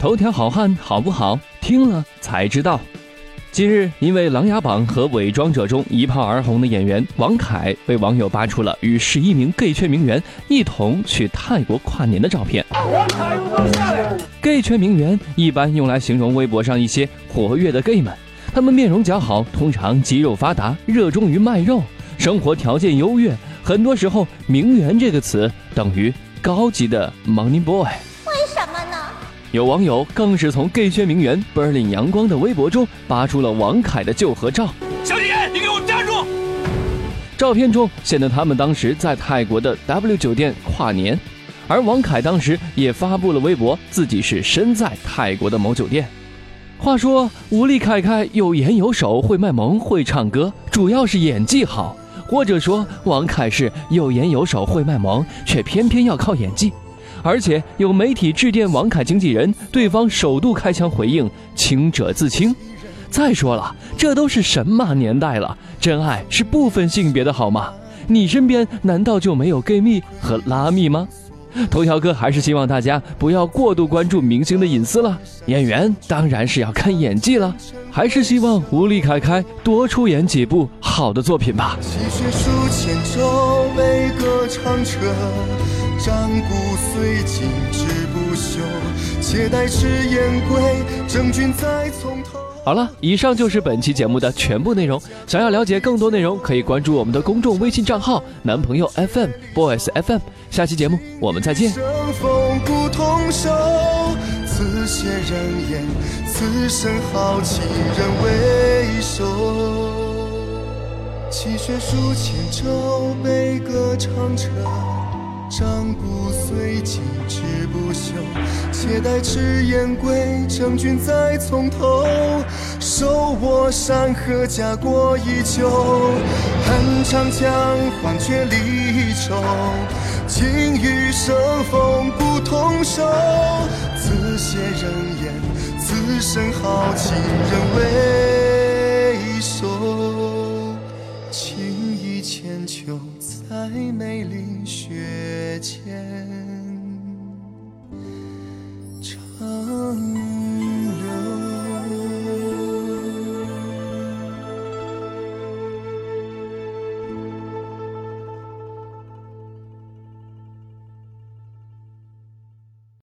头条好汉好不好？听了才知道。近日，因为《琅琊榜》和《伪装者》中一炮而红的演员王凯，被网友扒出了与十一名 gay 圈名媛一同去泰国跨年的照片。gay 圈名媛一般用来形容微博上一些活跃的 gay 们，他们面容姣好，通常肌肉发达，热衷于卖肉，生活条件优越。很多时候，“名媛”这个词等于高级的 money boy。有网友更是从 gay 圈名媛 Berlin 阳光的微博中扒出了王凯的旧合照。小姐姐，你给我站住！照片中显得他们当时在泰国的 W 酒店跨年，而王凯当时也发布了微博，自己是身在泰国的某酒店。话说，吴丽凯凯有颜有手，会卖萌，会唱歌，主要是演技好；或者说，王凯是有颜有手，会卖萌，却偏偏要靠演技。而且有媒体致电王凯经纪人，对方首度开枪回应：“清者自清。”再说了，这都是神马年代了，真爱是不分性别的好吗？你身边难道就没有 gay 蜜和拉蜜吗？头条哥还是希望大家不要过度关注明星的隐私了，演员当然是要看演技了，还是希望吴丽凯凯多出演几部好的作品吧。战鼓虽尽志不休，且待赤焰归，征军再从头。好了，以上就是本期节目的全部内容。想要了解更多内容，可以关注我们的公众微信账号“男朋友 FM Boys FM”。下期节目我们再见。生风不同手，此血人言，此生豪情人为首。泣血书千州，悲歌长彻。战骨虽尽志不休，且待赤焰归，征军再从头。手握山河，家国依旧。恨长江，黄却离愁。今与生风不同手，此血人言，此生豪情仍未收。情意千秋。在美丽雪间。